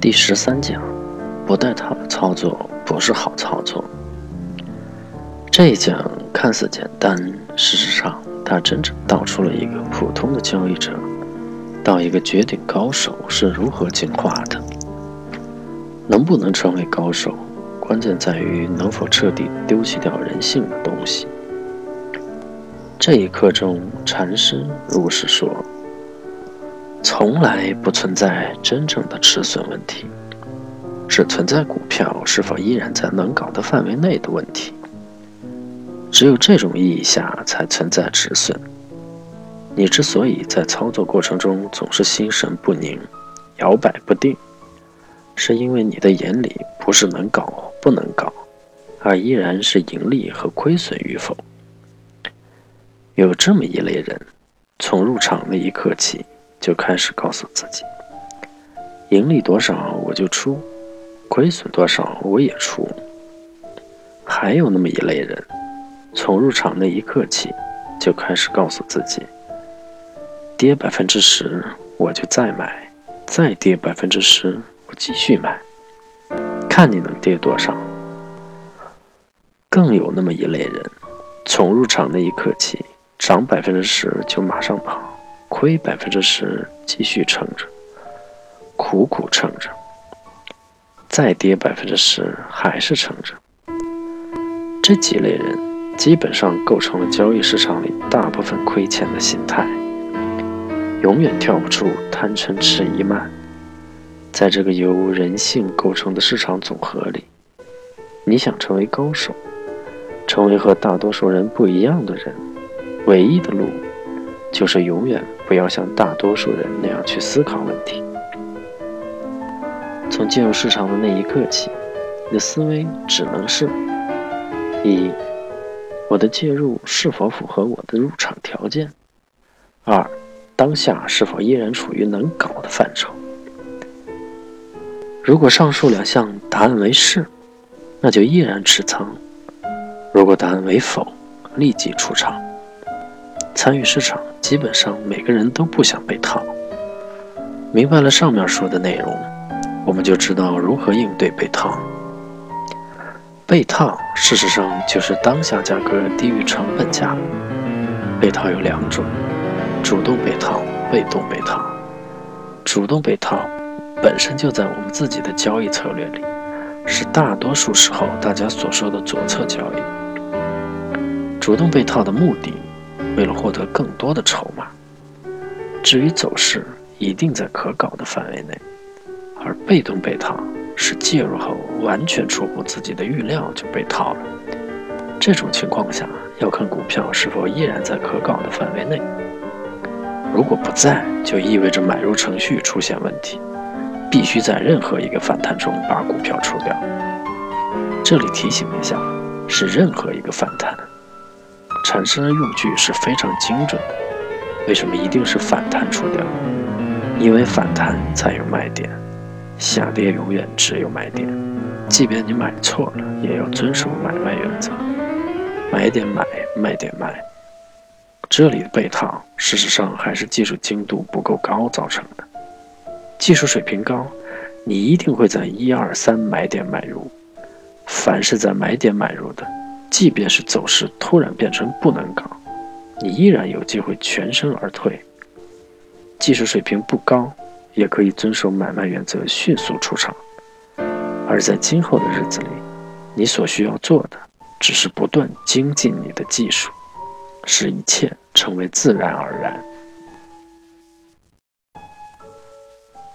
第十三讲，不带套的操作不是好操作。这一讲看似简单，事实上它真正道出了一个普通的交易者到一个绝顶高手是如何进化的。能不能成为高手，关键在于能否彻底丢弃掉人性的东西。这一课中，禅师如是说。从来不存在真正的止损问题，只存在股票是否依然在能搞的范围内的问题。只有这种意义下才存在止损。你之所以在操作过程中总是心神不宁、摇摆不定，是因为你的眼里不是能搞不能搞，而依然是盈利和亏损与否。有这么一类人，从入场那一刻起。就开始告诉自己，盈利多少我就出，亏损多少我也出。还有那么一类人，从入场那一刻起，就开始告诉自己，跌百分之十我就再买，再跌百分之十我继续买，看你能跌多少。更有那么一类人，从入场那一刻起，涨百分之十就马上跑。亏百分之十，继续撑着，苦苦撑着；再跌百分之十，还是撑着。这几类人基本上构成了交易市场里大部分亏钱的心态，永远跳不出贪嗔痴疑慢。在这个由人性构成的市场总和里，你想成为高手，成为和大多数人不一样的人，唯一的路。就是永远不要像大多数人那样去思考问题。从进入市场的那一刻起，你的思维只能是：一，我的介入是否符合我的入场条件；二，当下是否依然处于能搞的范畴。如果上述两项答案为是，那就依然持仓；如果答案为否，立即出场。参与市场，基本上每个人都不想被套。明白了上面说的内容，我们就知道如何应对被套。被套事实上就是当下价格低于成本价。被套有两种：主动被套、被动被套。主动被套本身就在我们自己的交易策略里，是大多数时候大家所说的左侧交易。主动被套的目的。为了获得更多的筹码，至于走势，一定在可搞的范围内；而被动被套是介入后完全出乎自己的预料就被套了。这种情况下，要看股票是否依然在可搞的范围内。如果不在，就意味着买入程序出现问题，必须在任何一个反弹中把股票出掉。这里提醒一下，是任何一个反弹。产生的用句是非常精准的。为什么一定是反弹出掉？因为反弹才有卖点，下跌永远只有买点。即便你买错了，也要遵守买卖原则：买点买，卖点卖。这里的被套，事实上还是技术精度不够高造成的。技术水平高，你一定会在一二三买点买入。凡是在买点买入的。即便是走势突然变成不能搞，你依然有机会全身而退。技术水平不高，也可以遵守买卖原则，迅速出场。而在今后的日子里，你所需要做的，只是不断精进你的技术，使一切成为自然而然。